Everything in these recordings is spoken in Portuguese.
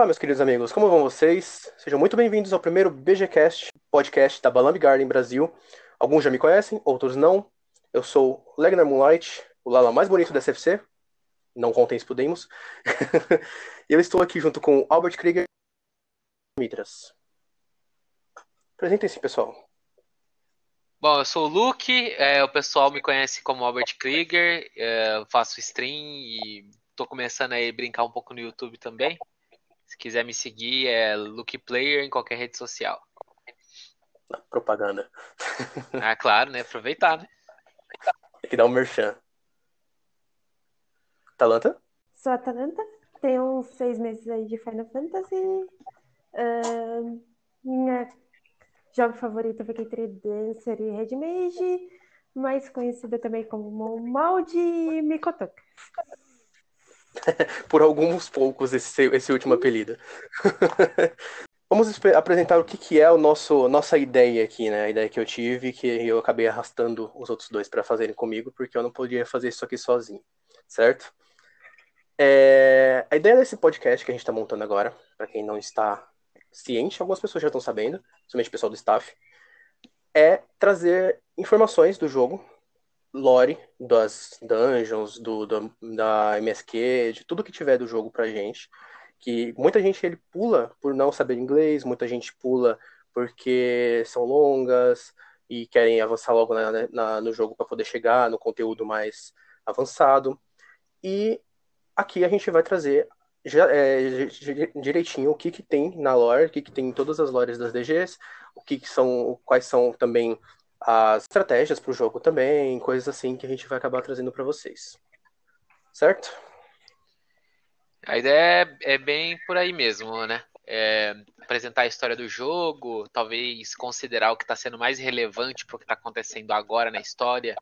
Olá, meus queridos amigos, como vão vocês? Sejam muito bem-vindos ao primeiro BGCast, podcast da Balamb Garden Brasil. Alguns já me conhecem, outros não. Eu sou Legnar Moonlight, o Lala mais bonito da SFC. Não contem isso podemos. eu estou aqui junto com Albert Krieger e Mitras. Apresentem-se, pessoal. Bom, eu sou o Luke, é, o pessoal me conhece como Albert Krieger, é, faço stream e tô começando a brincar um pouco no YouTube também. Se quiser me seguir, é Luke Player em qualquer rede social. Propaganda. Ah, claro, né? Aproveitar, né? Tem que dar um merchan. Talanta? Sou a Talanta, tenho uns seis meses aí de Final Fantasy. Uh, minha jogo favorito foi Kitri Dancer e Red Mage, mais conhecida também como Maldi e Mikotoka. Por alguns poucos esse, esse último apelido. Vamos apresentar o que, que é o nosso nossa ideia aqui, né? A ideia que eu tive, que eu acabei arrastando os outros dois para fazerem comigo, porque eu não podia fazer isso aqui sozinho, certo? É... A ideia desse podcast que a gente está montando agora, para quem não está ciente, algumas pessoas já estão sabendo, principalmente o pessoal do staff, é trazer informações do jogo, lore das dungeons, do, do, da MSQ, de tudo que tiver do jogo pra gente. Que muita gente ele pula por não saber inglês, muita gente pula porque são longas e querem avançar logo na, na, no jogo para poder chegar no conteúdo mais avançado. E aqui a gente vai trazer já, é, direitinho o que, que tem na lore, o que, que tem em todas as lores das DGs, o que, que são, quais são também as estratégias para o jogo também, coisas assim que a gente vai acabar trazendo para vocês. Certo? A ideia é, é, bem por aí mesmo, né? É apresentar a história do jogo, talvez considerar o que está sendo mais relevante para o que está acontecendo agora na história.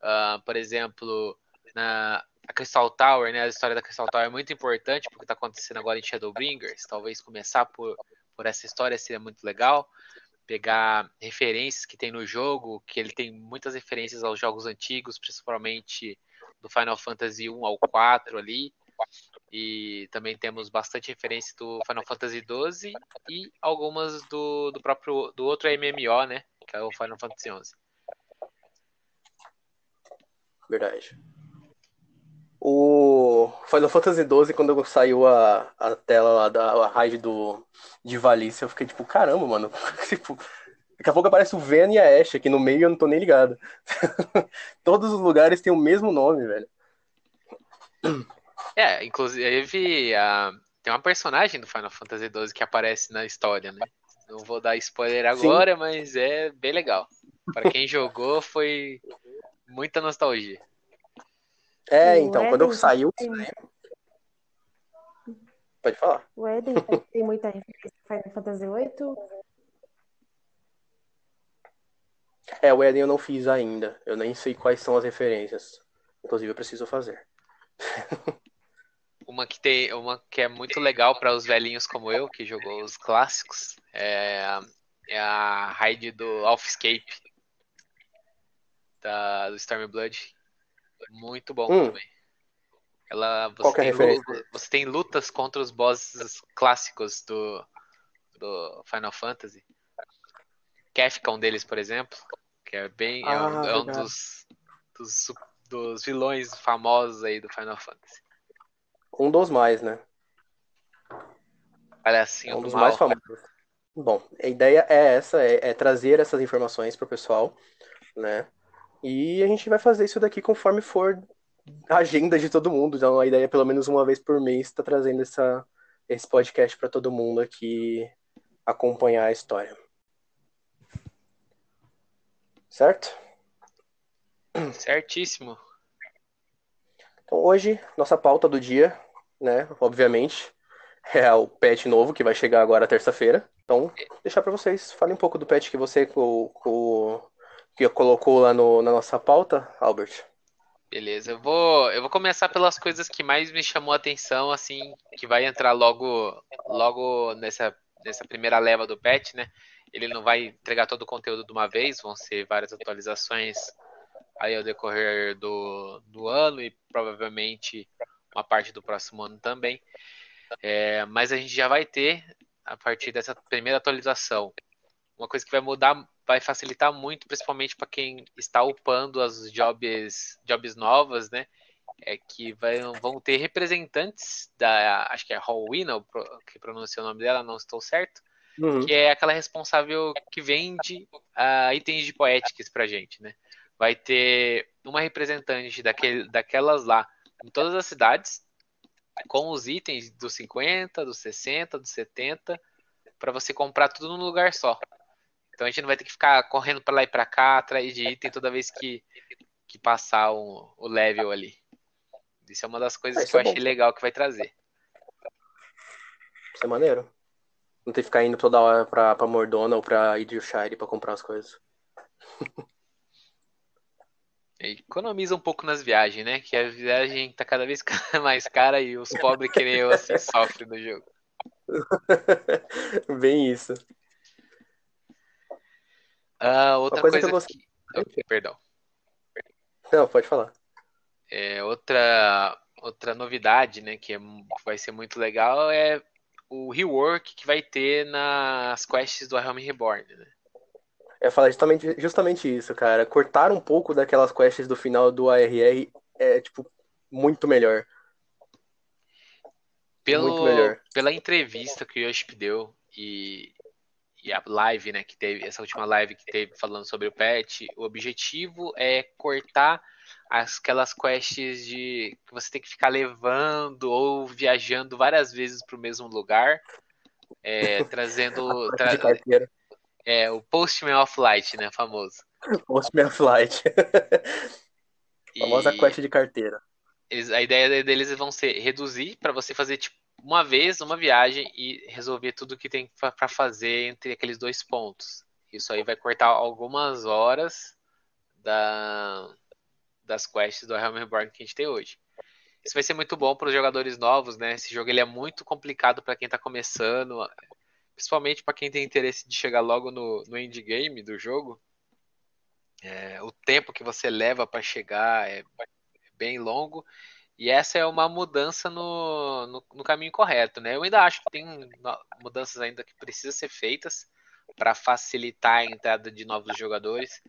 Uh, por exemplo, na, a Crystal Tower, né? A história da Crystal Tower é muito importante porque está acontecendo agora em Shadowbringers. Talvez começar por, por essa história seria muito legal. Pegar referências que tem no jogo, que ele tem muitas referências aos jogos antigos, principalmente do Final Fantasy 1 ao 4 ali. E também temos bastante referência do Final Fantasy 12 e algumas do, do próprio do outro MMO, né? Que é o Final Fantasy 11. Verdade. O Final Fantasy XII, quando saiu a, a tela lá da raid do, de Valícia, eu fiquei tipo, caramba, mano. tipo, daqui a pouco aparece o Ven e a Ashe aqui no meio eu não tô nem ligado. Todos os lugares têm o mesmo nome, velho. É, inclusive a... tem uma personagem do Final Fantasy XII que aparece na história, né? Não vou dar spoiler agora, Sim. mas é bem legal. Para quem jogou, foi muita nostalgia. É, então, Eden quando saiu. Tem... Pode falar. O Eden tem muita referência Final Fantasy VIII. É, o Eden eu não fiz ainda. Eu nem sei quais são as referências. Inclusive, eu preciso fazer. uma que tem, uma que é muito legal para os velhinhos como eu, que jogou os clássicos, é, é a raid do Alphscape da, do Stormblood, muito bom hum. também. Ela, você, é tem, você tem lutas contra os bosses clássicos do, do Final Fantasy. Kefka, um deles, por exemplo, que é bem ah, é, um, é um dos, dos, dos, vilões famosos aí do Final Fantasy. Um dos mais, né? Olha assim, é um dos mal. mais famosos. Bom, a ideia é essa, é, é trazer essas informações para o pessoal, né? E a gente vai fazer isso daqui conforme for a agenda de todo mundo. Então a ideia é pelo menos uma vez por mês estar tá trazendo essa, esse podcast para todo mundo aqui acompanhar a história. Certo? Certíssimo. Então hoje, nossa pauta do dia, né, obviamente, é o pet novo que vai chegar agora terça-feira. Então, deixar para vocês, falem um pouco do pet que você, com, com que colocou lá no, na nossa pauta, Albert? Beleza, eu vou, eu vou começar pelas coisas que mais me chamou a atenção, assim, que vai entrar logo, logo nessa, nessa primeira leva do patch, né? Ele não vai entregar todo o conteúdo de uma vez, vão ser várias atualizações aí ao decorrer do, do ano e provavelmente uma parte do próximo ano também. É, mas a gente já vai ter, a partir dessa primeira atualização, uma coisa que vai mudar, vai facilitar muito, principalmente para quem está upando as jobs, jobs novas, né? É que vai, vão ter representantes da, acho que é Halloween, que pronuncia o nome dela, não estou certo, uhum. que é aquela responsável que vende uh, itens de Poetics pra gente, né? Vai ter uma representante daquele, daquelas lá em todas as cidades, com os itens dos 50, dos 60, dos 70, para você comprar tudo num lugar só. Então a gente não vai ter que ficar correndo para lá e para cá atrás de item toda vez que, que passar um, o level ali. Isso é uma das coisas que eu é achei legal que vai trazer. Isso é maneiro. Não ter que ficar indo toda hora pra, pra Mordona ou pra Idrishire pra comprar as coisas. Economiza um pouco nas viagens, né? Que a viagem tá cada vez mais cara e os pobres que nem eu assim sofrem no jogo. Bem isso. Ah, outra coisa, coisa que, eu... que... Perdão. Não, pode falar. É, outra, outra novidade, né, que, é, que vai ser muito legal é o rework que vai ter nas quests do Realm Reborn, né? Eu falar justamente, justamente isso, cara. Cortar um pouco daquelas quests do final do ARR é, tipo, muito melhor. Pelo, muito melhor. Pela entrevista que o Yoship deu e, e a live, né, que teve, essa última live que teve falando sobre o patch, o objetivo é cortar aquelas quests de que você tem que ficar levando ou viajando várias vezes para o mesmo lugar, é, trazendo tra é o Postman of Light, né, famoso. Postman of Light. Famosa quest de carteira. Eles, a ideia deles vão ser reduzir para você fazer tipo uma vez uma viagem e resolver tudo que tem para fazer entre aqueles dois pontos. Isso aí vai cortar algumas horas da das quests do Realm Reborn que a gente tem hoje. Isso vai ser muito bom para os jogadores novos, né? Esse jogo ele é muito complicado para quem está começando, principalmente para quem tem interesse de chegar logo no, no endgame do jogo. É, o tempo que você leva para chegar é, é, bem longo. E essa é uma mudança no, no, no, caminho correto, né? Eu ainda acho que tem mudanças ainda que precisam ser feitas para facilitar a entrada de novos jogadores.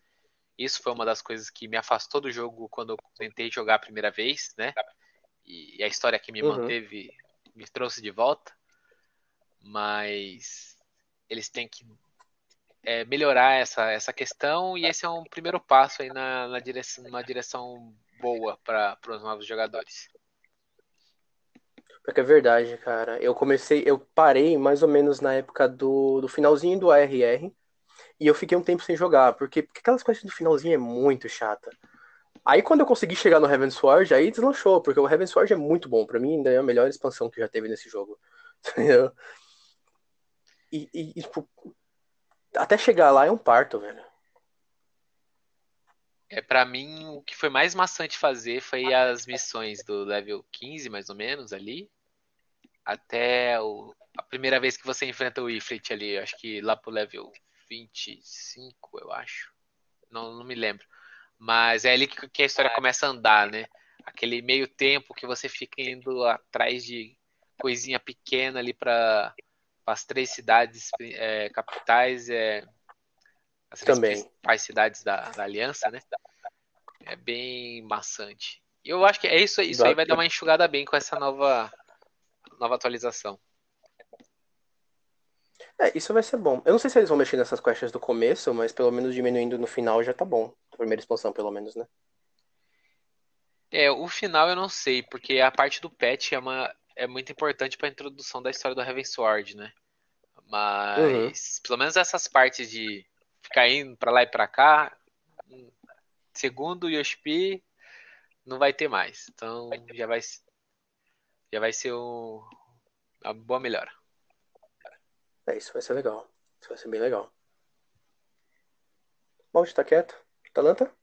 Isso foi uma das coisas que me afastou do jogo quando eu tentei jogar a primeira vez, né? E a história que me uhum. manteve, me trouxe de volta. Mas eles têm que é, melhorar essa, essa questão e esse é um primeiro passo aí na, na direção, numa direção boa para os novos jogadores. Porque é verdade, cara. Eu comecei, eu parei mais ou menos na época do, do finalzinho do ARR e eu fiquei um tempo sem jogar, porque, porque aquelas quests do finalzinho é muito chata. Aí quando eu consegui chegar no Heaven Sword, aí deslanchou, porque o Heaven Sword é muito bom. para mim ainda é a melhor expansão que já teve nesse jogo. E, e, e tipo, até chegar lá é um parto, velho. É, para mim, o que foi mais maçante fazer foi as missões do level 15, mais ou menos, ali. Até o, a primeira vez que você enfrenta o Ifrit ali, acho que lá pro level 25, eu acho. Não, não me lembro. Mas é ali que, que a história começa a andar, né? Aquele meio tempo que você fica indo atrás de coisinha pequena ali para as três cidades é, capitais, é, as Também. principais cidades da, da Aliança, né? É bem maçante. E eu acho que é isso, isso aí vai dar uma enxugada bem com essa nova, nova atualização. É, isso vai ser bom. Eu não sei se eles vão mexer nessas quests do começo, mas pelo menos diminuindo no final já tá bom. Primeira expansão, pelo menos, né? É, o final eu não sei, porque a parte do patch é, uma, é muito importante para a introdução da história do Heaven Sword, né? Mas, uhum. pelo menos essas partes de ficar indo pra lá e pra cá, segundo o Yoshi não vai ter mais. Então já vai, já vai ser um, uma boa melhora. É, isso vai ser legal. Isso vai ser bem legal. Bom, tá quieto. Talanta?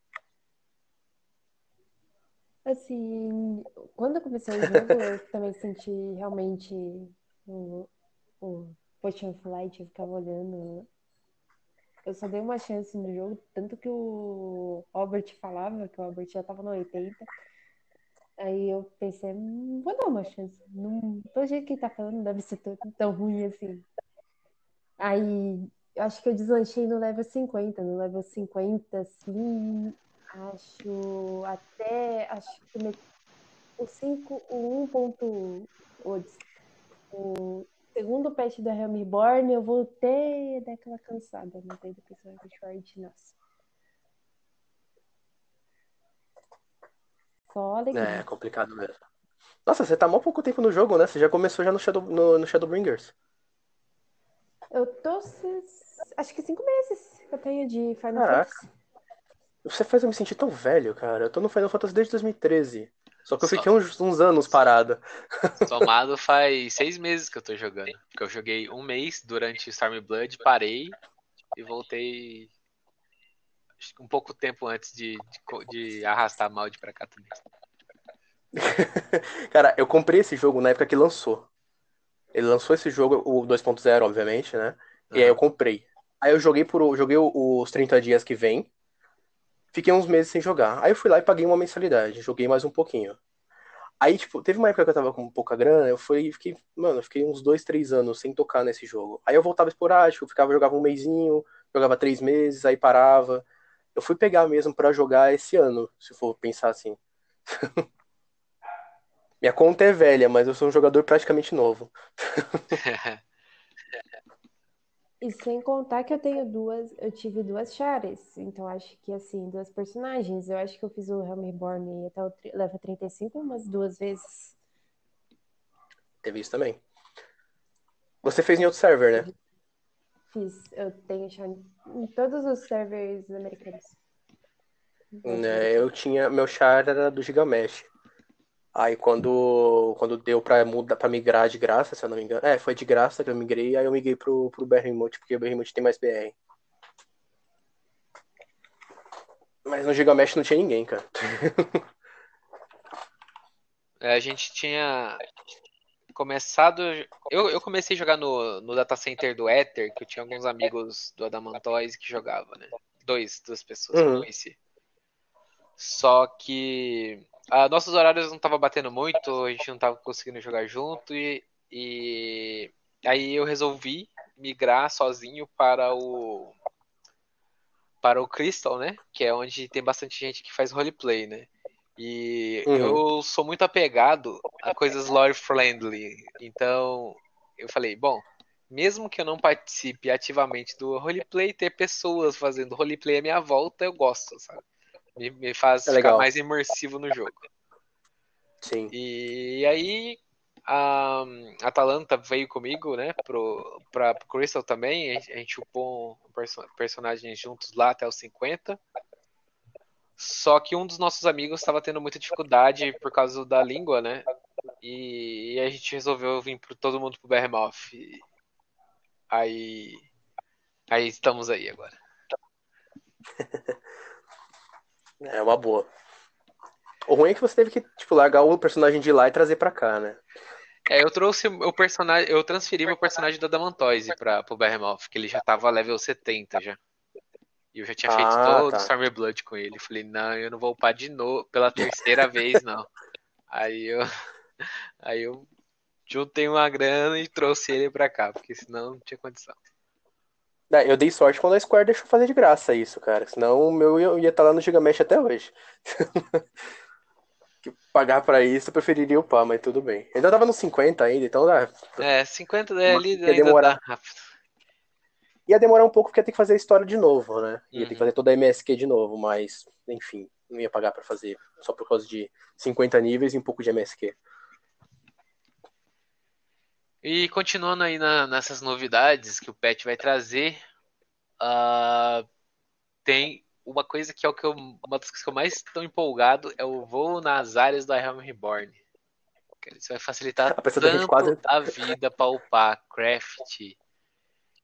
Assim, quando eu comecei o jogo, eu também senti realmente o, o Potion of Light, eu ficava olhando. Eu só dei uma chance no jogo, tanto que o Albert falava, que o Albert já tava no 80. Aí eu pensei, hum, vou dar uma chance. Não, jeito que ele tá falando, não deve ser tão, tão ruim assim. Aí eu acho que eu deslanchei no level 50. No level 50, assim, acho até. Acho que o 5, o 1. O, o segundo patch da Realm Reborn, eu voltei a dar aquela cansada. Não tem do personagem short, nossa. Só É, alegria. complicado mesmo. Nossa, você tá mó pouco tempo no jogo, né? Você já começou já no, Shadow, no, no Shadowbringers. Eu tô. Acho que cinco meses que eu tenho de Final Caraca. Fantasy. Você faz eu me sentir tão velho, cara. Eu tô no Final Fantasy desde 2013. Só que eu Só. fiquei uns, uns anos parado. Somado faz seis meses que eu tô jogando. Porque eu joguei um mês durante Stormblood, parei e voltei um pouco tempo antes de, de, de arrastar a Maldi pra cá também. Cara, eu comprei esse jogo na época que lançou. Ele lançou esse jogo, o 2.0, obviamente, né? E aí eu comprei. Aí eu joguei por joguei os 30 dias que vem. Fiquei uns meses sem jogar. Aí eu fui lá e paguei uma mensalidade. Joguei mais um pouquinho. Aí, tipo, teve uma época que eu tava com pouca grana, eu fui, fiquei, mano, eu fiquei uns dois, três anos sem tocar nesse jogo. Aí eu voltava esporádico, ficava, jogava um mêsinho, jogava três meses, aí parava. Eu fui pegar mesmo pra jogar esse ano, se for pensar assim. Minha conta é velha, mas eu sou um jogador praticamente novo. E sem contar que eu tenho duas, eu tive duas chares, então acho que assim, duas personagens. Eu acho que eu fiz o Helm Reborn até o level 35 umas duas vezes. Teve isso também. Você fez em outro server, né? Fiz, eu tenho char em todos os servers americanos. Né, Eu tinha. Meu char era do Gigamesh. Aí quando, quando deu pra, mudar, pra migrar de graça, se eu não me engano. É, foi de graça que eu migrei, aí eu migrei pro, pro Behemoth, porque o Behemoth tem mais BR. Mas no Gigamesh não tinha ninguém, cara. É, a gente tinha começado. Eu, eu comecei a jogar no, no data center do Ether, que eu tinha alguns amigos do Adamantoise que jogavam, né? Dois, duas pessoas que eu Uhum. conheci. Só que ah, nossos horários não estavam batendo muito, a gente não tava conseguindo jogar junto e, e aí eu resolvi migrar sozinho para o para o Crystal, né? Que é onde tem bastante gente que faz roleplay, né? E Uhum. eu sou muito apegado a coisas lore friendly. Então eu falei, bom, mesmo que eu não participe ativamente do roleplay, ter pessoas fazendo roleplay à minha volta, eu gosto, sabe? Me, me faz É ficar legal. mais imersivo no jogo. Sim. E aí a Atalanta veio comigo, né, pro, pra, pro Crystal também. A gente, a gente upou um perso- personagens juntos lá até os 50. Só que um dos nossos amigos estava tendo muita dificuldade por causa da língua, né? E, e a gente resolveu vir pro, todo mundo pro. E Aí. Aí estamos aí agora. É uma boa. O ruim é que você teve que, tipo, largar o personagem de lá e trazer pra cá, né? É, eu trouxe o personagem. Eu transferi meu personagem da Damantoise pra, pro Behemoth, que ele já tava level 70 já. E eu já tinha feito Ah, todo tá. Stormblood com ele. Falei, não, eu não vou upar de novo pela terceira vez, não. Aí eu. Aí eu juntei uma grana e trouxe ele pra cá, porque senão não tinha condição. Eu dei sorte quando a Square deixou fazer de graça isso, cara. Senão o meu ia- ia estar lá no Gigamesh até hoje. Pagar pra isso, eu preferiria upar, mas tudo bem. Ainda tava nos 50 ainda, então ah, É, 50 é ali Ia demorar. dá rápido. ia demorar um pouco porque ia ter que fazer a história de novo, né? Ia ter que Uhum. fazer toda a MSQ de novo, mas, enfim, não ia pagar pra fazer só por causa de 50 níveis e um pouco de MSQ. E continuando aí na- nessas novidades que o Pet vai trazer, ah, tem uma coisa que é o que eu, uma das coisas que eu mais estou empolgado é o voo nas áreas da Helm Reborn. Isso vai facilitar da gente tanto quase- a vida para upar Craft,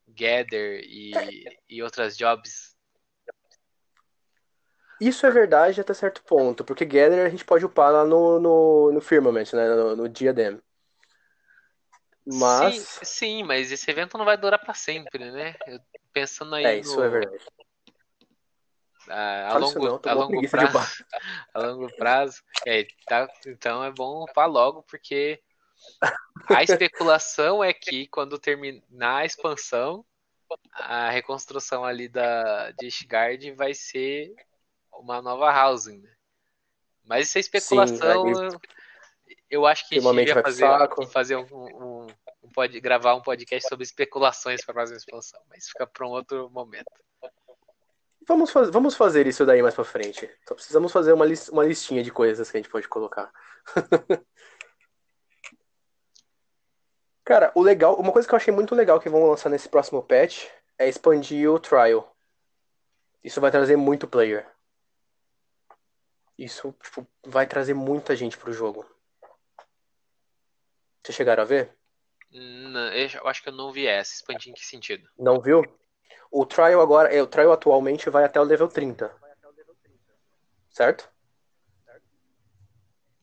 Gather e, e outras jobs. Isso é verdade até certo ponto, porque Gather a gente pode upar lá no, no, no Firmament, né? No, no Diadem. Mas. Sim, sim, mas esse evento não vai durar para sempre, né? Eu- pensando aí É, isso no, é verdade. a, longo, não, a longo prazo. A longo prazo. É, tá, então é bom falar logo, porque a especulação é que quando terminar a expansão, a reconstrução ali da de Ishgard vai ser uma nova housing. né? Mas isso é especulação. aí- eu, acho que a gente devia fazer, fazer um, um, um pod- gravar um podcast sobre especulações para a próxima expansão, mas fica para um outro momento. Vamos, faz- vamos fazer isso daí mais pra frente. Só precisamos fazer uma, lis- uma listinha de coisas que a gente pode colocar. Cara, o legal, uma coisa que eu achei muito legal que vão lançar nesse próximo patch é expandir o trial. Isso vai trazer muito player. Isso tipo, vai trazer muita gente pro jogo. Vocês chegaram a ver? Não, eu acho que eu não vi essa. Expandir em que sentido? Não viu? O trial agora, é, o trial atualmente vai até o level 30. Certo?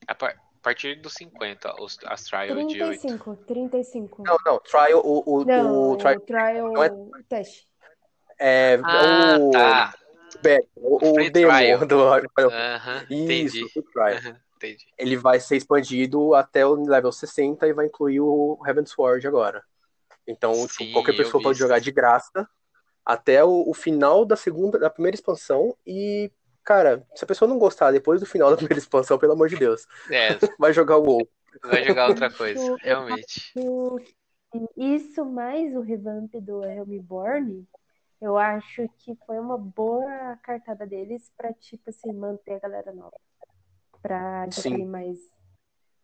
A, par- a partir dos 50, os, as trials de 8. 35, 35. Não, não, trial, o, o, Não, o trial o trial não é- teste. é Ah, o, tá. beta, o, o Free demo trial. do Aham, Isso, entendi. o trial. Aham, entendi. Ele vai ser expandido até o level 60 e vai incluir o Heaven Sword agora. Então, tipo, Sim, qualquer eu pessoa pode isso. jogar de graça até o, o final da segunda, da primeira expansão e, cara, se a pessoa não gostar depois do final da primeira expansão, pelo amor de Deus, É, vai jogar o WoW. vai jogar outra coisa, Eu- realmente. Isso mais o revamp do Helmborn, eu acho que foi uma boa cartada deles pra, tipo assim, manter a galera nova. Pra Sim. adquirir mais.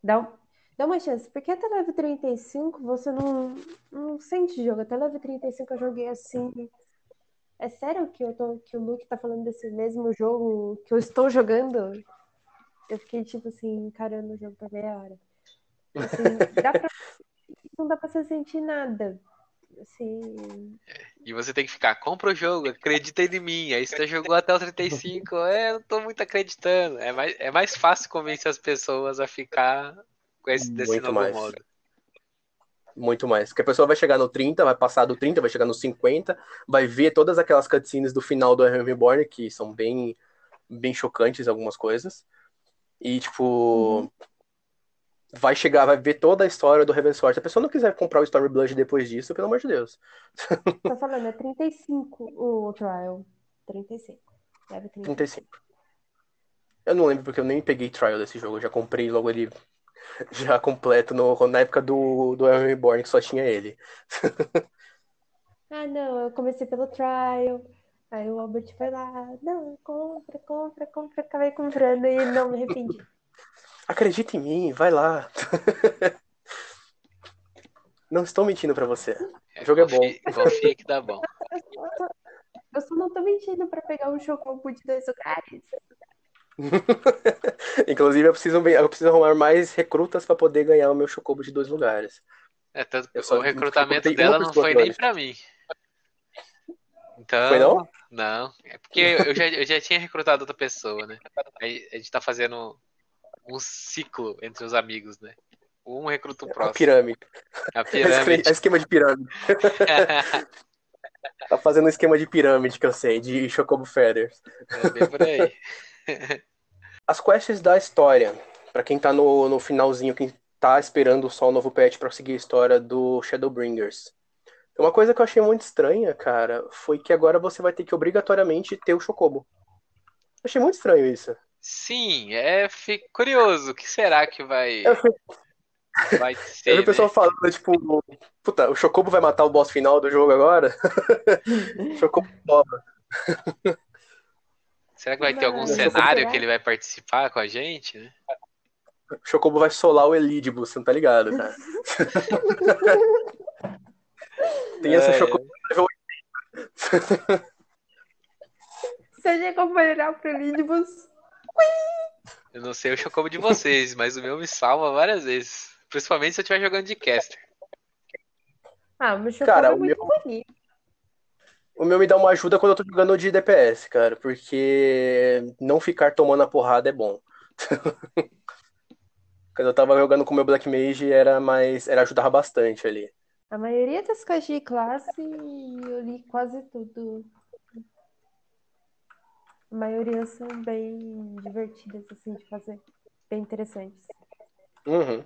Dá, dá uma chance. Porque até level 35 você não, não sente jogo. Até level 35 eu joguei assim. É sério que, eu tô, que o Luke tá falando desse mesmo jogo que eu estou jogando? Eu fiquei, tipo assim, encarando o jogo por meia hora. Assim, dá pra não dá pra você sentir nada. Assim, E você tem que ficar, compra o jogo, acredita em mim. Aí você jogou até o 35, é, eu não tô muito acreditando. É mais, é mais fácil convencer as pessoas a ficar com esse desse Muito novo mais. modo. Muito mais. Porque a pessoa vai chegar no 30, vai passar do 30, vai chegar no 50, vai ver todas aquelas cutscenes do final do Heavenborn, que são bem, bem chocantes algumas coisas. E, tipo, vai chegar, vai ver toda a história do Sword. Se a pessoa não quiser comprar o Stormblood depois disso, pelo amor de Deus. tô falando, é 35 o trial. 35. Leve 35. 35. Eu não lembro porque eu nem peguei trial desse jogo, eu já comprei logo ele já completo no, na época do, do Heavenborn, que só tinha ele. Ah, não, eu comecei pelo trial. Aí o Albert foi lá, não, compra, compra, compra, acabei comprando e não me arrependi. Acredita em mim, vai lá. Não estou mentindo pra você. O jogo é bom. confia, que dá bom. Eu só não tô mentindo pra pegar um chocobo de dois lugares. Inclusive, eu preciso, eu preciso arrumar mais recrutas pra poder ganhar o meu chocobo de dois lugares. É, tanto que Eu só o recrutamento dela não foi nem pra mim. Então, Foi não? Não, é porque eu já, eu já tinha recrutado outra pessoa, né? Aí a gente tá fazendo um ciclo entre os amigos, né? Um recruta o A próximo. pirâmide. A É pirâmide. esquema de pirâmide. Tá fazendo um esquema de pirâmide que eu sei, de Chocobo Feathers. É bem por aí. As quests da história, pra quem tá no, no finalzinho, quem tá esperando só o novo patch pra seguir a história do Shadowbringers. Uma coisa que eu achei muito estranha, cara, foi que agora você vai ter que obrigatoriamente ter o Chocobo. Achei muito estranho isso. Sim, é fico curioso. O que será que vai, Eu vai Eu ser, vi o pessoal né? falando, tipo, puta, o Chocobo vai matar o boss final do jogo agora? Chocobo toma. Será que vai ter algum cenário que ele vai participar com a gente, né? O Chocobo vai solar o Elidibus, você não tá ligado, cara? Tem essa É, Chocobo level 80. Você já acompanhará pro Lidibus? Eu não sei o chocobo de vocês, mas o meu me salva várias vezes. Principalmente se eu estiver jogando de caster. Ah, meu chocobo Cara, é o muito meu- bonito. O meu me dá uma ajuda quando eu tô jogando de DPS, cara, porque não ficar tomando a porrada é bom. Quando eu tava jogando com o meu Black Mage, era mais. Era ajudava bastante ali. A maioria das caixas de classe eu li quase tudo. A maioria são bem divertidas, assim, de fazer. Bem interessantes. Uhum.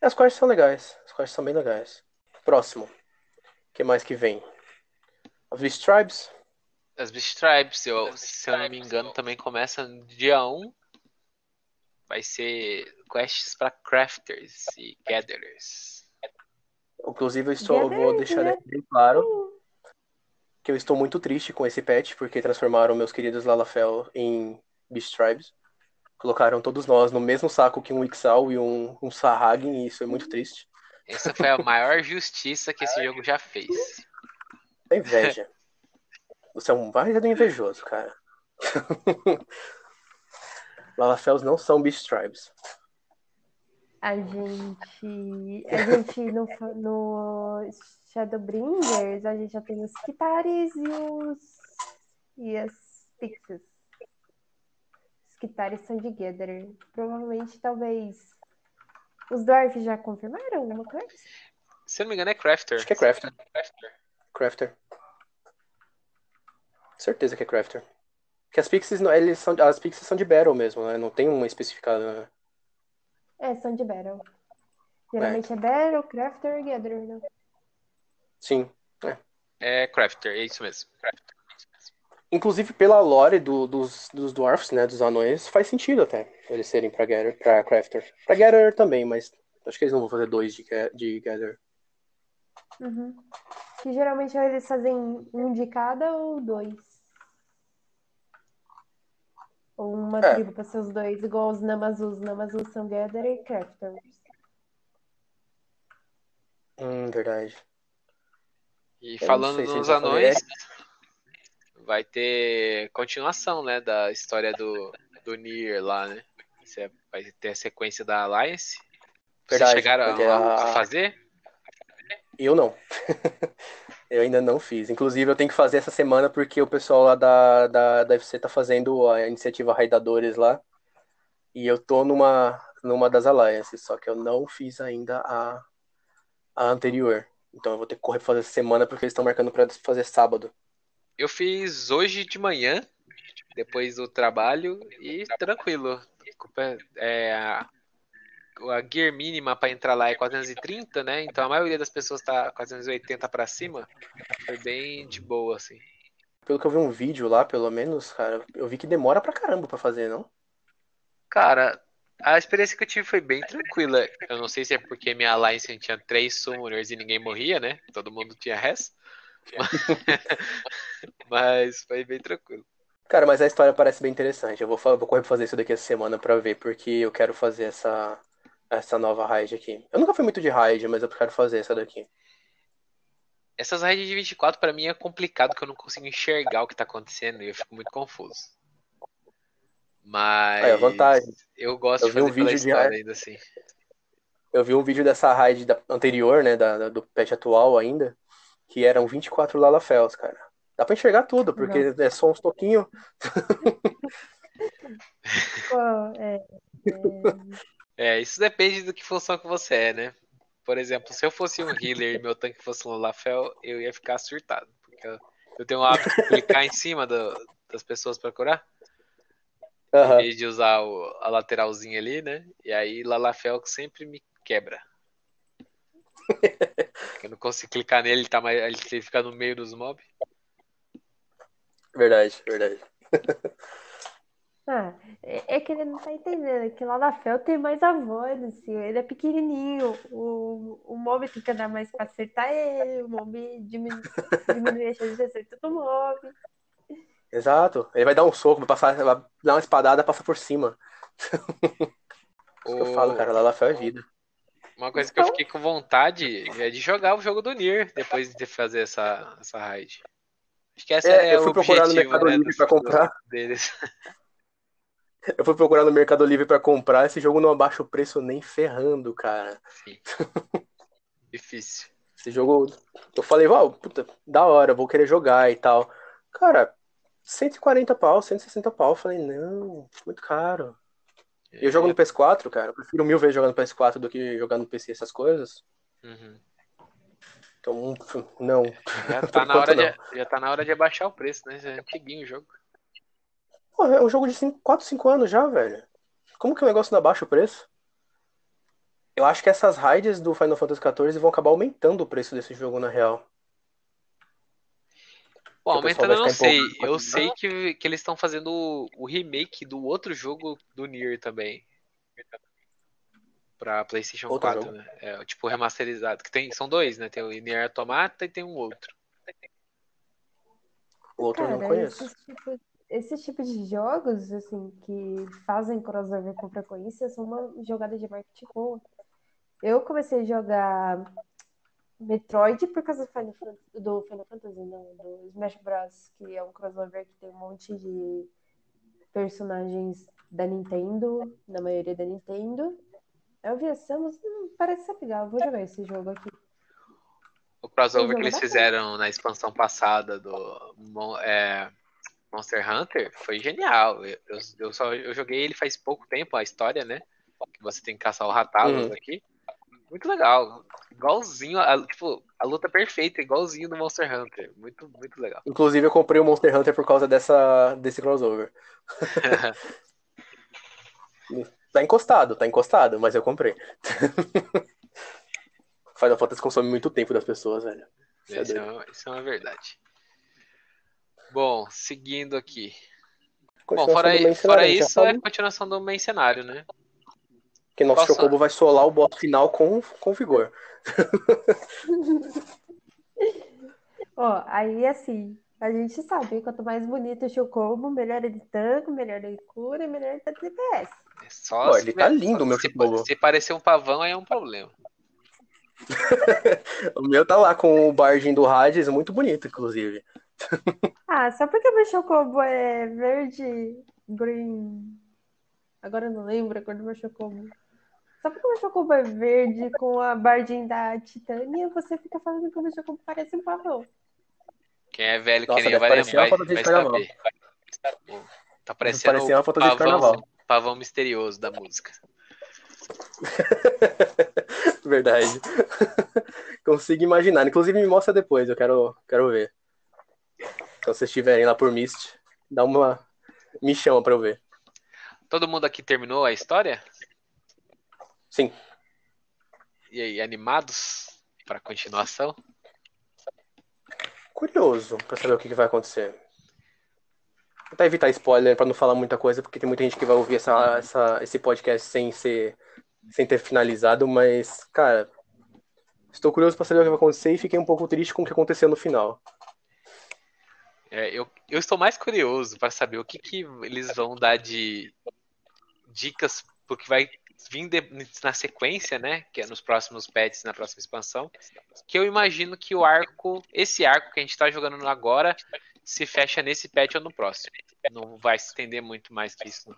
As quests são legais. As quests são bem legais. Próximo. O que mais que vem? As Beast Tribes? As Beast Tribes, eu, se eu não me engano, também começa no dia 1. Vai ser quests para crafters e gatherers. Inclusive, eu, estou, eu vou deixar aqui bem claro que eu estou muito triste com esse patch, porque transformaram meus queridos Lalafell em Beast Tribes. Colocaram todos nós no mesmo saco que um Ixal e um, um Sahagin, e isso é muito triste. Essa foi a maior justiça que esse jogo já fez. É inveja. Você é um baita invejoso, cara. Lalafells não são Beast Tribes. A gente. A gente no, no Shadowbringers, a gente já tem os Kitaris e os. e as Pixies. Os Kitaris são de Gather. Provavelmente, talvez. Os Dwarfs já confirmaram alguma coisa? Se eu não me engano, é Crafter. Acho que é Crafter. Crafter. Crafter. Certeza que é Crafter. Que as Pixies, eles são, as Pixies são de Battle mesmo, né? Não tem uma especificada. Né? É, são de Battle. Geralmente é, é Battle, Crafter e Gather, né? Sim. É. é Crafter, é isso mesmo. Crafter. Inclusive pela lore do, dos, dos dwarfs, né, dos anões, faz sentido até eles serem pra, gather, pra Crafter. Pra Gather também, mas acho que eles não vão fazer dois de, de Gather. Uhum. Que geralmente eles fazem um de cada ou dois. Ou uma é. tribo para seus dois, igual os Namazus. Namazus são Gather e Crafters. Hum, verdade. E Eu falando nos anões, vai ter continuação, né, da história do, do Nier lá, né? Você vai ter a sequência da Alliance. Verdade, Vocês chegaram a, a fazer? Eu não. eu ainda não fiz. Inclusive, eu tenho que fazer essa semana porque o pessoal lá da, da, da FC tá fazendo a iniciativa Raidadores lá. E eu tô numa, numa das alliances, só que eu não fiz ainda a, a anterior. Então eu vou ter que correr pra fazer semana porque eles estão marcando para fazer sábado. Eu fiz hoje de manhã, depois do trabalho, e tranquilo. É, a gear mínima para entrar lá é 430, né? Então a maioria das pessoas tá 480 para cima. Foi bem de boa, assim. Pelo que eu vi um vídeo lá, pelo menos, cara, eu vi que demora pra caramba pra fazer, não? Cara, a experiência que eu tive foi bem tranquila. Eu não sei se é porque minha Alliance tinha três summoners e ninguém morria, né? Todo mundo tinha res. Mas foi bem tranquilo. Cara, mas a história parece bem interessante. Eu vou, vou correr pra fazer isso daqui essa semana pra ver, porque eu quero fazer essa, essa nova raid aqui. Eu nunca fui muito de raid, mas eu quero fazer essa daqui. Essas raids de 24 para mim é complicado porque eu não consigo enxergar o que tá acontecendo e eu fico muito confuso. Mas é, vantagem. eu gosto eu de fazer um vídeo de raid ainda assim. Eu vi um vídeo dessa raid da, anterior, né, da, do patch atual ainda, que eram 24 Lalafels, cara. Dá pra enxergar tudo, porque Nossa. é só uns toquinhos. é, é... É, isso depende do que função que você é, né? Por exemplo, se eu fosse um healer e meu tanque fosse um Lolafel, eu ia ficar surtado. Porque eu tenho o hábito de clicar em cima do, das pessoas pra curar. Uhum. Em vez de usar o, a lateralzinha ali, né? E aí Lalafel sempre me quebra. eu não consigo clicar nele, ele, tá mais, ele fica no meio dos mobs. Verdade, verdade. Ah, é, é que ele não tá entendendo, é que lá na Fel tem mais a voz, assim, ele é pequenininho, o, o mob tem que andar mais pra acertar ele, o mob diminui, diminui a chance de acertar do mob. Exato, ele vai dar um soco, vai, passar, vai dar uma espadada, passa por cima. Isso que eu falo, cara, lá Fel é vida. Uma coisa que eu então fiquei com vontade é de jogar o jogo do Nier depois de fazer essa, essa raid. Acho que essa é, é eu fui procurar no Mercado né, Livre pra comprar. Deles. Eu fui procurar no Mercado Livre para comprar, esse jogo não abaixa o preço nem ferrando, cara. Sim. Difícil. Esse jogo, eu falei, uau, puta, da hora, vou querer jogar e tal. Cara, 140 pau, 160 pau. Eu falei, não, muito caro. É. Eu jogo no PS4, cara. Eu prefiro mil vezes jogar no PS4 do que jogar no PC essas coisas. Uhum. Então, não. Já tá, na hora, De, já tá na hora de abaixar o preço, né? Já é antiguinho o jogo. Pô, é um jogo de 5, 4, 5 anos já, velho. Como que o negócio não abaixa o preço? Eu acho que essas raids do Final Fantasy XIV vão acabar aumentando o preço desse jogo, na real. Bom, aumentando eu não sei. empolgado Eu sei que, que eles estão fazendo o, remake do outro jogo do Nier também. Pra PlayStation Outro 4, jogo? né? É, tipo remasterizado. Que tem, são dois, né? Tem o Nier Automata e tem um outro. O outro eu não Cara, conheço. esses tipos, esses tipos de jogos, assim, que fazem crossover com frequência, são uma jogada de marketing boa. Eu comecei a jogar Metroid por causa do Final Fantasy, do Final Fantasy, não, do Smash Bros, que é um crossover que tem um monte de personagens da Nintendo, na maioria da Nintendo. Eu vi a Samus, hum, parece ser legal, vou jogar esse jogo aqui. O crossover que eles fizeram na expansão passada do é, Monster Hunter foi genial. Eu, eu, eu só eu joguei ele faz pouco tempo, a história, né? Que você tem que caçar o Ratalos Uhum. aqui. Muito legal. Igualzinho, a, tipo, a luta perfeita, igualzinho do Monster Hunter. Muito, muito legal. Inclusive, eu comprei o Monster Hunter por causa dessa, desse crossover. Tá encostado, tá encostado, mas eu comprei. Final Fantasy consome muito tempo das pessoas, velho. Isso é Isso é, uma, isso é uma verdade. Bom, seguindo aqui. Bom, fora, fora a isso, é falou continuação do main cenário, né? Que nosso Posso- Chocobo vai solar o boss final com, com vigor. Ó, aí assim, a gente sabe, quanto mais bonito o Chocobo, melhor ele tanca, melhor ele cura e melhor ele tá DPS. É só Pô, ele tá lindo, meu se, Chocobo. se parecer um pavão, aí é um problema. O meu tá lá com o Bardin do Hades, muito bonito, inclusive. Ah, só porque meu Chocobo é verde, green. Agora eu não lembro a cor do meu Chocobo. Só porque o meu Chocobo é verde com a bardinha da Titânia, você fica falando que o meu Chocobo parece um pavão. Quem é velho Nossa, que nem vai, uma vai, foto de vai carnaval. saber. Tá parecendo uma o fantasia de pavão, carnaval. pavão misterioso da música. Verdade. Consigo imaginar. Inclusive, me mostra depois, eu quero, quero ver. Quando vocês estiverem lá por Mist, dá uma. Me chama pra eu ver. Todo mundo aqui terminou a história? Sim. E aí, animados para continuação? Curioso pra saber o que, que vai acontecer. Vou tentar evitar spoiler pra não falar muita coisa, porque tem muita gente que vai ouvir essa, essa, esse podcast sem ser. sem ter finalizado, mas, cara. Estou curioso pra saber o que vai acontecer e fiquei um pouco triste com o que aconteceu no final. É, eu, eu estou mais curioso para saber o que, que eles vão dar de dicas pro que vai vir de- na sequência, né? Que é nos próximos patches, na próxima expansão. Que eu imagino que o arco, esse arco que a gente está jogando agora, se fecha nesse patch ou no próximo. Não vai se estender muito mais que isso. não.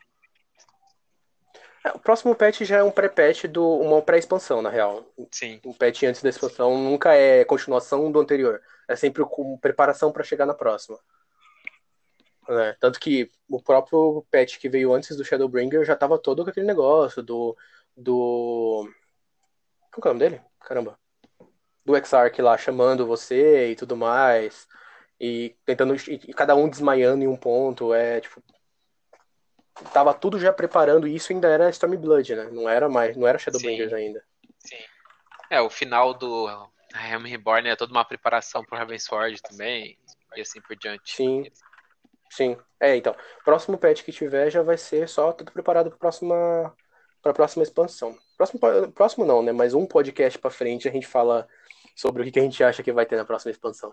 É, O próximo patch já é um pré-patch do. uma pré-expansão, na real. Sim. O patch antes da expansão nunca é continuação do anterior. É sempre com preparação pra chegar na próxima. É, tanto que o próprio patch que veio antes do Shadowbringer já tava todo com aquele negócio do. do. Qual que é o nome dele? Caramba. Do Exarch lá chamando você e tudo mais. E tentando. E cada um desmaiando em um ponto. É tipo. Tava tudo já preparando e isso ainda era Stormblood, né? Não era mais. Não era Shadowbringers Sim. ainda. É, o final do Helm Reborn é toda uma preparação pro Ravensword também, e assim por diante. Sim. Sim. É, então. Próximo patch que tiver já vai ser só tudo preparado para próxima para próxima expansão. Próximo próximo não, né? Mas um podcast para frente a gente fala sobre o que que a gente acha que vai ter na próxima expansão.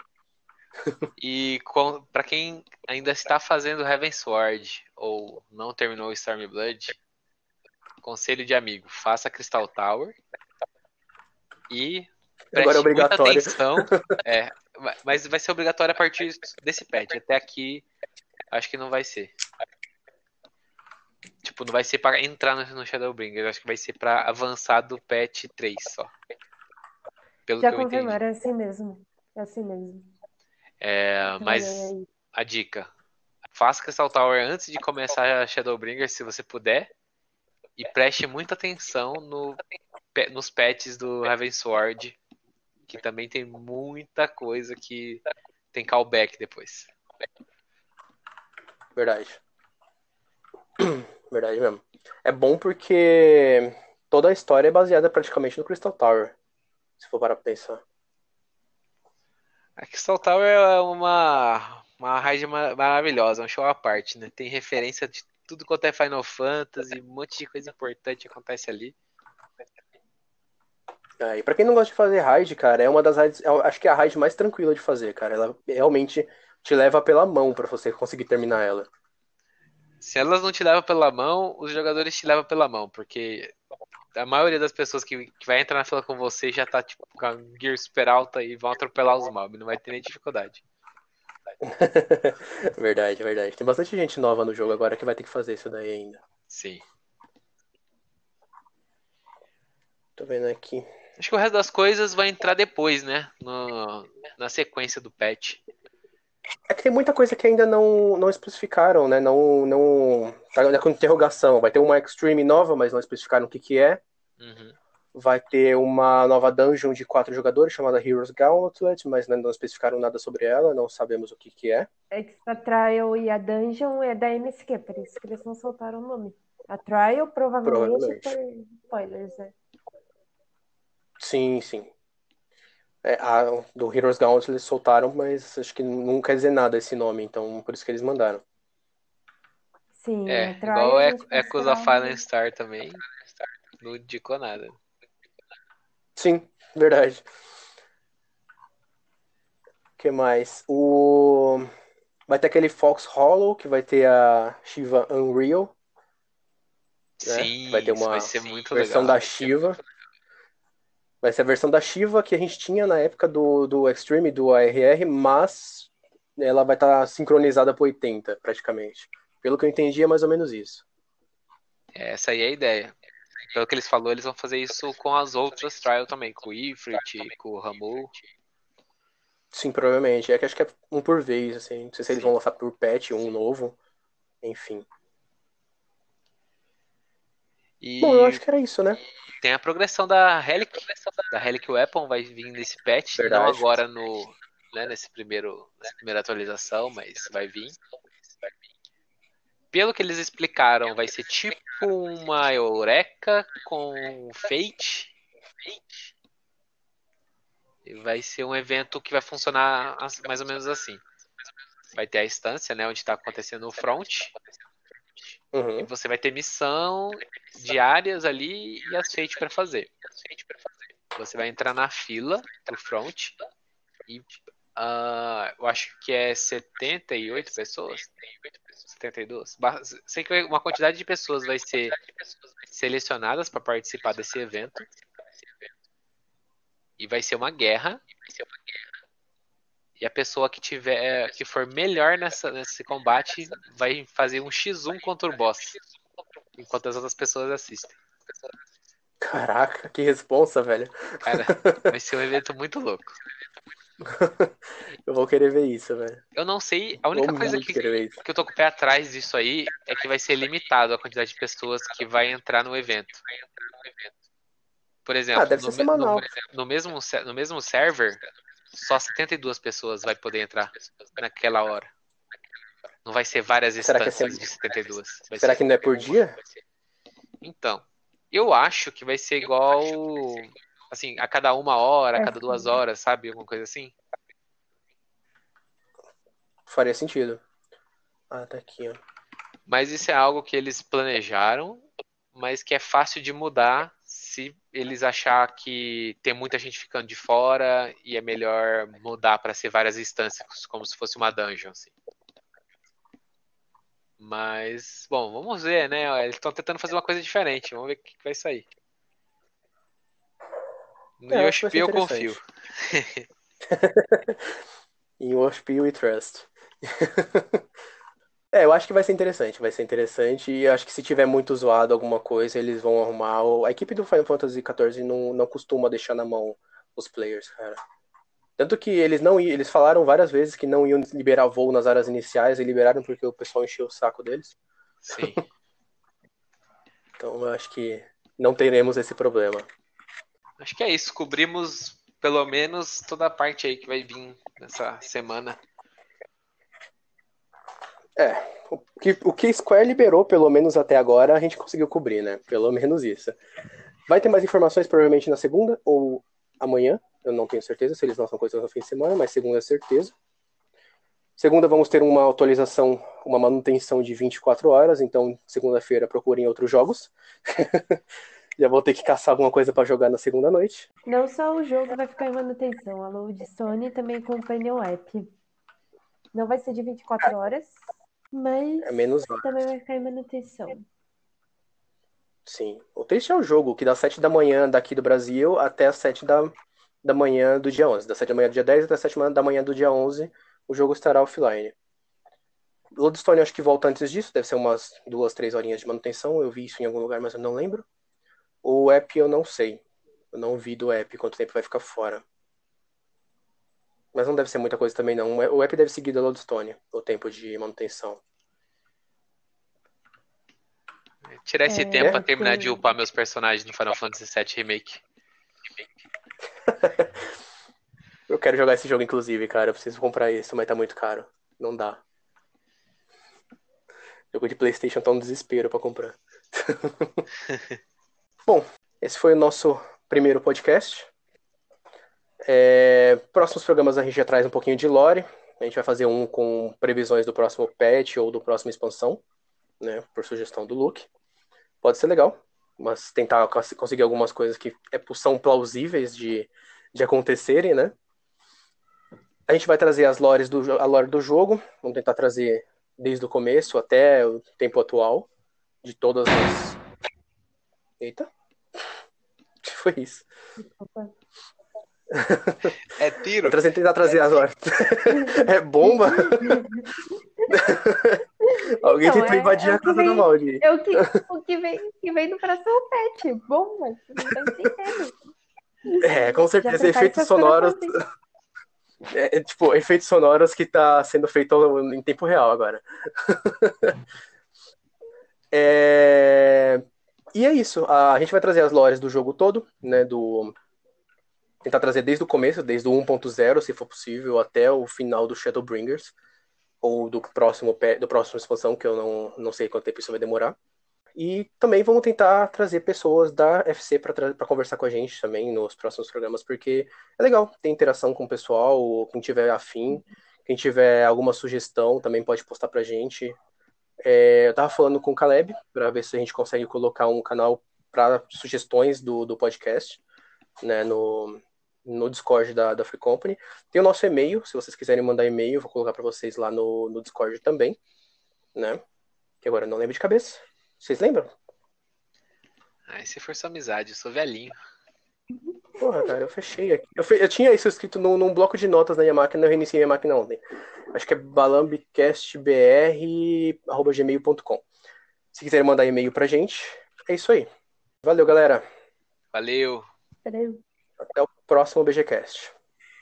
E para quem ainda está fazendo Heavensward ou não terminou o Stormblood, conselho de amigo, faça Crystal Tower e preste Agora é muita obrigatório. atenção. É, mas vai ser obrigatório a partir desse patch. Até aqui, acho que não vai ser. Tipo, não vai ser para entrar no, Shadowbringer, acho que vai ser para avançar do patch 3 só. Pelo Já que eu entendi. confirmaram, é assim mesmo. É assim mesmo. É, mas a dica: faça Crystal Tower antes de começar a Shadowbringer, se você puder, e preste muita atenção no, nos patches do Heavensward, que também tem muita coisa que tem callback depois. Verdade. Verdade mesmo. É bom porque toda a história é baseada praticamente no Crystal Tower. Se for para pensar. A Crystal Tower é uma, uma raid maravilhosa, um show à parte, né? Tem referência de tudo quanto é Final Fantasy, um monte de coisa importante acontece ali. É, e pra quem não gosta de fazer raid, cara, é uma das raids. Acho que é a raid mais tranquila de fazer, cara. Ela realmente te leva pela mão para você conseguir terminar ela. Se elas não te levam pela mão, os jogadores te levam pela mão, porque a maioria das pessoas que, que vai entrar na fila com você já tá tipo com a gear super alta e vão atropelar os mobs, não vai ter nem dificuldade. verdade, verdade. Tem bastante gente nova no jogo agora que vai ter que fazer isso daí ainda. Sim. Tô vendo aqui. Acho que o resto das coisas vai entrar depois, né? No, na sequência do patch. É que tem muita coisa que ainda não, não especificaram, né? Não, não. Tá com interrogação. Vai ter uma Extreme nova, mas não especificaram o que, que é. Uhum. Vai ter uma nova dungeon de quatro jogadores chamada Heroes Gauntlet, mas não especificaram nada sobre ela, não sabemos o que, que é. A Trial e a Dungeon é da MSQ, por isso que eles não soltaram o nome. A Trial provavelmente, provavelmente. por spoilers, né? Sim, sim. É, a, do Heroes Gauntlet eles soltaram, mas acho que não quer dizer nada esse nome, então por isso que eles mandaram. Sim, é, igual é, Echoes of Fallen Star também. Não indicou nada. Sim, verdade. O que mais? O... Vai ter aquele Fox Hollow, que vai ter a Shiva Unreal. Né? Sim, vai ter uma vai versão legal. da Shiva. Vai ser a versão da Shiva que a gente tinha na época do, do Extreme, do ARR, mas ela vai estar tá sincronizada para 80, praticamente. Pelo que eu entendi, é mais ou menos isso. Essa aí é a ideia. Pelo que eles falaram, eles vão fazer isso com as outras trial também, com o Ifrit, com o Ramu. Sim, provavelmente. É que acho que é um por vez, assim. Não sei se eles vão lançar por patch, um novo. Enfim. E... Bom, eu acho que era isso, né? Tem a progressão da Relic, da Relic Weapon vai vir nesse patch, Verdade. não agora no, né, nesse primeiro, nessa primeira atualização, mas vai vir pelo que eles explicaram, vai ser tipo uma Eureka com Fate. E vai ser um evento que vai funcionar mais ou menos assim. Vai ter a instância, né, onde está acontecendo o front. Uhum. E você vai ter missão diárias ali e as Fate para fazer. Você vai entrar na fila do front e uh, eu acho que é 78 pessoas. 72. Sei que uma quantidade de pessoas vai ser selecionadas para participar desse evento. E vai ser uma guerra. E a pessoa que tiver que for melhor nessa, nesse combate vai fazer um X1 contra o boss. Enquanto as outras pessoas assistem. Caraca, que responsa, velho. Cara, vai ser um evento muito louco. eu vou querer ver isso, velho. Eu não sei. A única coisa que, que eu tô com o pé atrás disso aí é que vai ser limitado a quantidade de pessoas que vai entrar no evento. Por exemplo, ah, no. No, no, mesmo, no mesmo server, só 72 pessoas vai poder entrar naquela hora. Não vai ser várias instâncias Será que é de 72. Vai Será que não é por dia? Então, eu acho que vai ser igual Assim, a cada uma hora, a cada duas horas, sabe? Alguma coisa assim? Faria sentido. Ah, tá aqui, ó. Mas isso é algo que eles planejaram, mas que é fácil de mudar se eles achar que tem muita gente ficando de fora e é melhor mudar para ser várias instâncias, como se fosse uma dungeon, assim. Mas, bom, vamos ver, né? Eles estão tentando fazer uma coisa diferente. Vamos ver o que vai sair. No é, Yoshi eu confio. em Yoshi we trust. é, eu acho que vai ser interessante, vai ser interessante e acho que se tiver muito zoado alguma coisa, eles vão arrumar. A equipe do Final Fantasy XIV não, não costuma deixar na mão os players, cara. Tanto que eles não eles falaram várias vezes que não iam liberar voo nas áreas iniciais e liberaram porque o pessoal encheu o saco deles. Sim. então eu acho que não teremos esse problema. Acho que é isso. Cobrimos pelo menos toda a parte aí que vai vir nessa semana. É, que, o que Square liberou, pelo menos até agora, a gente conseguiu cobrir, né? Pelo menos isso. Vai ter mais informações provavelmente na segunda ou amanhã. Eu não tenho certeza se eles lançam coisas no fim de semana, mas segunda é certeza. Segunda vamos ter uma atualização, uma manutenção de 24 horas, então segunda-feira procurem outros jogos. Já vou ter que caçar alguma coisa para jogar na segunda noite. Não só o jogo vai ficar em manutenção, a Load Sony também acompanha o app. Não vai ser de 24 horas, mas É menos horas. também vai ficar em manutenção. Sim. O triste é o jogo, que das 7 da manhã daqui do Brasil até as 7 da, da manhã do dia 11. Das 7 da manhã do dia 10 até as 7 da manhã do dia 11, o jogo estará offline. Lodestone acho que volta antes disso, deve ser umas duas, três horinhas de manutenção. Eu vi isso em algum lugar, mas eu não lembro. O app eu não sei. Eu não vi do app quanto tempo vai ficar fora. Mas não deve ser muita coisa também, não. O app deve seguir da Lodestone, o tempo de manutenção. Tirar esse É, tempo pra terminar de upar meus personagens no Final Fantasy VII Remake. Eu quero jogar esse jogo, inclusive, cara. Eu preciso comprar isso, mas tá muito caro. Não dá. Jogo de PlayStation tá um desespero pra comprar. Bom, esse foi o nosso primeiro podcast. É, próximos programas a gente já traz um pouquinho de lore. A gente vai fazer um com previsões do próximo patch ou do próximo expansão, né? Por sugestão do Luke. Pode ser legal, mas tentar cons- conseguir algumas coisas que é- são plausíveis de, de acontecerem, né? A gente vai trazer as lores do, a lore do jogo. Vamos tentar trazer desde o começo até o tempo atual. De todas as. Eita! O que foi isso? Opa. É tiro? Vou tentar trazer as lores. é bomba? Alguém Então, tentou é- invadir é a casa do vem- Maldi. É o que, o que, vem, que vem no coração é pet. Bom, mas você não tá entendendo. É, com certeza, efeitos sonoros. É, é, tipo, efeitos sonoros que tá sendo feito em tempo real agora. É, E é isso. A gente vai trazer as lores do jogo todo, né? Do... Tentar trazer desde o começo, desde o 1.0, se for possível, até o final do Shadowbringers. Ou do próximo, do próximo expansão, que eu não, não sei quanto tempo isso vai demorar. E também vamos tentar trazer pessoas da FC para conversar com a gente também nos próximos programas, porque é legal ter interação com o pessoal, quem tiver afim, quem tiver alguma sugestão também pode postar pra gente. É, eu tava falando com o Caleb para ver se a gente consegue colocar um canal para sugestões do, do podcast, né, no, no Discord da, da Free Company. Tem o nosso e-mail, se vocês quiserem mandar e-mail, eu vou colocar para vocês lá no, no Discord também, né? Que agora eu não lembro de cabeça. Vocês lembram? Ai, se for sua amizade, eu sou velhinho. Porra, cara, eu fechei aqui. Eu, fe- eu tinha isso escrito num, num bloco de notas na minha máquina, eu reiniciei minha máquina ontem. Acho que é balambicastbr.gmail.com. Se quiserem mandar e-mail pra gente, é isso aí. Valeu, galera. Valeu! Peraí. Até o próximo BGCast.